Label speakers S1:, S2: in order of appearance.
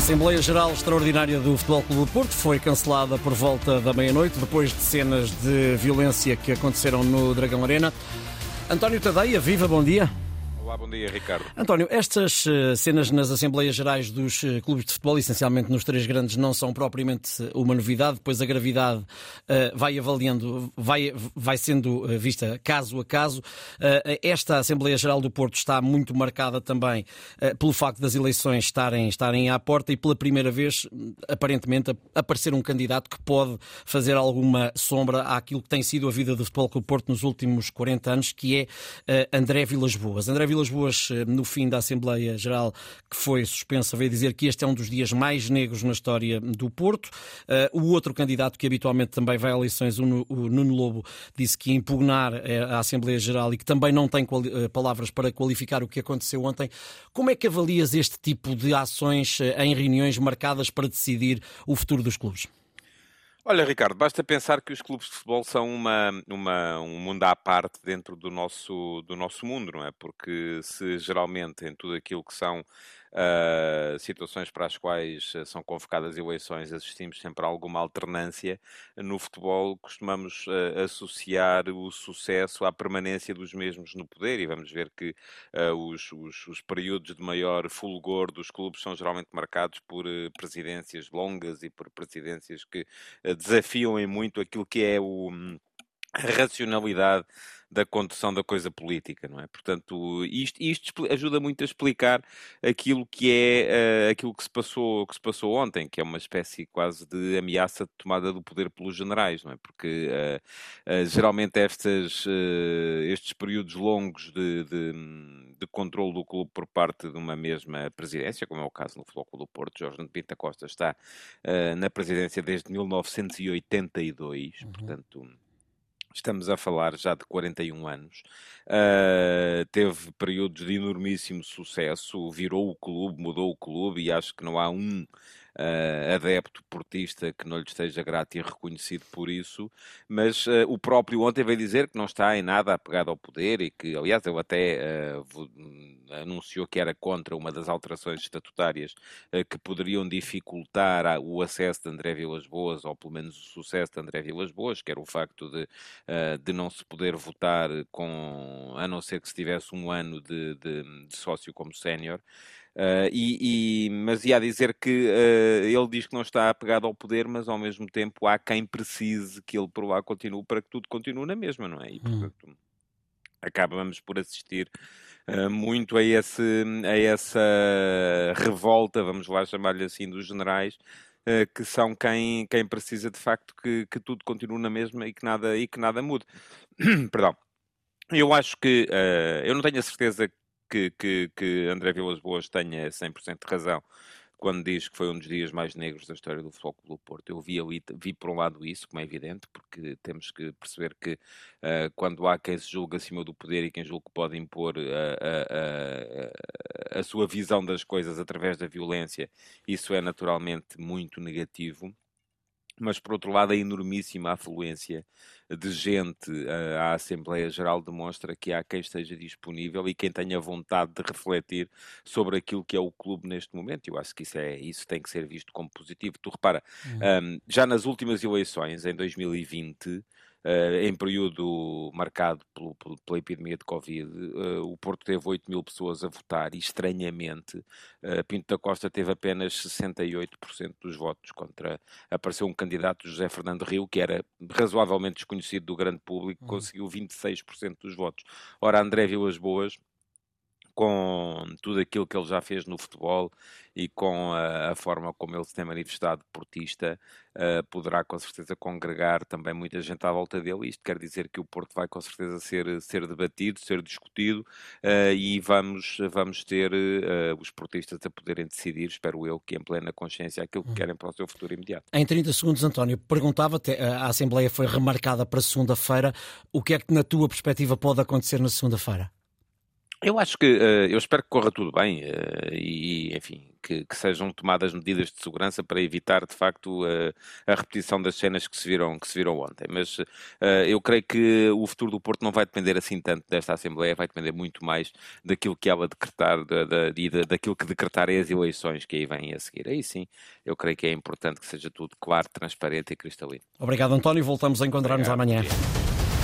S1: Assembleia Geral Extraordinária do Futebol Clube do Porto foi cancelada por volta da meia-noite, depois de cenas de violência que aconteceram no Dragão Arena. António Tadeia, viva, bom dia.
S2: Olá, bom dia, Ricardo.
S1: António, estas uh, cenas nas Assembleias Gerais dos uh, clubes de futebol, essencialmente nos três grandes, não são propriamente uma novidade, pois a gravidade vai avaliando, vai, vai sendo vista caso a caso. esta Assembleia Geral do Porto está muito marcada também pelo facto das eleições estarem, estarem à porta e pela primeira vez, aparentemente, aparecer um candidato que pode fazer alguma sombra àquilo que tem sido a vida do Futebol Clube Porto nos últimos 40 anos, que é André Vilas Boas. André Vilas Vilas Boas, eh, no fim da Assembleia Geral que foi suspensa, veio dizer que este é um dos dias mais negros na história do Porto. Uh, o outro candidato que habitualmente também vai a eleições, o Nuno Lobo, disse que ia impugnar eh, a Assembleia Geral e que também não tem palavras para qualificar o que aconteceu ontem. Como é que avalias este tipo de ações em reuniões marcadas para decidir o futuro dos clubes?
S2: Olha, Ricardo, basta pensar que os clubes de futebol são uma, uma, um mundo à parte dentro do nosso, do nosso mundo, não é? Porque se geralmente em tudo aquilo que são uh, situações para as quais ah, são convocadas eleições, assistimos sempre a alguma alternância. No futebol, costumamos uh, associar o sucesso à permanência dos mesmos no poder, e vamos ver que uh, os, os, os, períodos de maior fulgor dos clubes são geralmente marcados por presidências longas e por presidências que desafiam em muito aquilo que é o, a racionalidade da condução da coisa política, não é? Portanto, isto, isto ajuda muito a explicar aquilo que é uh, aquilo que se passou que se passou ontem, que é uma espécie quase de ameaça de tomada do poder pelos generais, não é? Porque uh, uh, geralmente estas, estes períodos longos de, de, de controle do clube por parte de uma mesma presidência, como é o caso no Futebol do Porto, Jorge de Pinta Costa está na presidência desde 1982, uhum. portanto Estamos a falar já de 41 anos. Uh, teve períodos de enormíssimo sucesso, virou o clube, mudou o clube e acho que não há um uh, adepto portista que não lhe esteja grato e reconhecido por isso, mas uh, o próprio ontem veio dizer que não está em nada apegado ao poder e que, aliás, ele até uh, anunciou que era contra uma das alterações estatutárias que poderiam dificultar o acesso de André Vilas Boas, ou pelo menos o sucesso de André Vilas Boas, que era o facto de, de não se poder votar com, a não ser que se tivesse um ano de, de, de sócio como sénior. Uh, e, e, mas ia dizer que uh, ele diz que não está apegado ao poder, mas ao mesmo tempo há quem precise que ele por lá continue para que tudo continue na mesma, não é? E hum. portanto hum. acabamos por assistir uh, muito a, esse, a essa revolta, vamos lá chamar-lhe assim, dos generais. que são quem, quem precisa de facto que, que tudo continue na mesma e que nada, e que nada mude. Perdão. Eu acho que, eu não tenho a certeza que, que, que André Vilas Boas tenha 100% de razão quando diz que foi um dos dias mais negros da história do Futebol Clube do Porto. Eu vi ali, vi por um lado isso, como é evidente, porque temos que perceber que uh, quando há quem se julga acima do poder e quem julga que pode impor a, a, a, a sua visão das coisas através da violência, isso é naturalmente muito negativo mas por outro lado a enormíssima afluência de gente uh, à Assembleia Geral demonstra que há quem esteja disponível e quem tenha vontade de refletir sobre aquilo que é o clube neste momento. Eu acho que isso, é, isso tem que ser visto como positivo. Tu repara, uhum. um, já nas últimas eleições, em 2020, Uh, em período marcado pelo, pelo, pela epidemia de Covid, uh, o Porto teve 8 mil pessoas a votar e, estranhamente, uh, Pinto da Costa teve apenas 68% dos votos, contra apareceu um candidato, José Fernando Rio, que era razoavelmente desconhecido do grande público, uhum. conseguiu 26% dos votos. Ora, André Vilas Boas com tudo aquilo que ele já fez no futebol e com a, a forma como ele se tem manifestado portista, uh, poderá com certeza congregar também muita gente à volta dele. Isto quer dizer que o Porto vai com certeza ser, ser debatido, ser discutido uh, e vamos, vamos ter uh, os portistas a poderem decidir, espero eu, que em plena consciência aquilo que hum. querem para o seu futuro imediato.
S1: Em 30 segundos, António, perguntava-te, a Assembleia foi remarcada para segunda-feira, o que é que na tua perspectiva pode acontecer na segunda-feira?
S2: Eu acho que, uh, eu espero que corra tudo bem uh, e, enfim, que, que, sejam tomadas medidas de segurança para evitar, de facto, uh, a repetição das cenas que se viram, que se viram ontem. Mas eu creio que o futuro do Porto não vai depender assim tanto desta Assembleia, vai depender muito mais daquilo que ela decretar da, da, e da, daquilo que decretarem as eleições que aí vêm a seguir. Aí sim, eu creio que é importante que seja tudo claro, transparente e cristalino.
S1: Obrigado, António. Voltamos a encontrar-nos amanhã.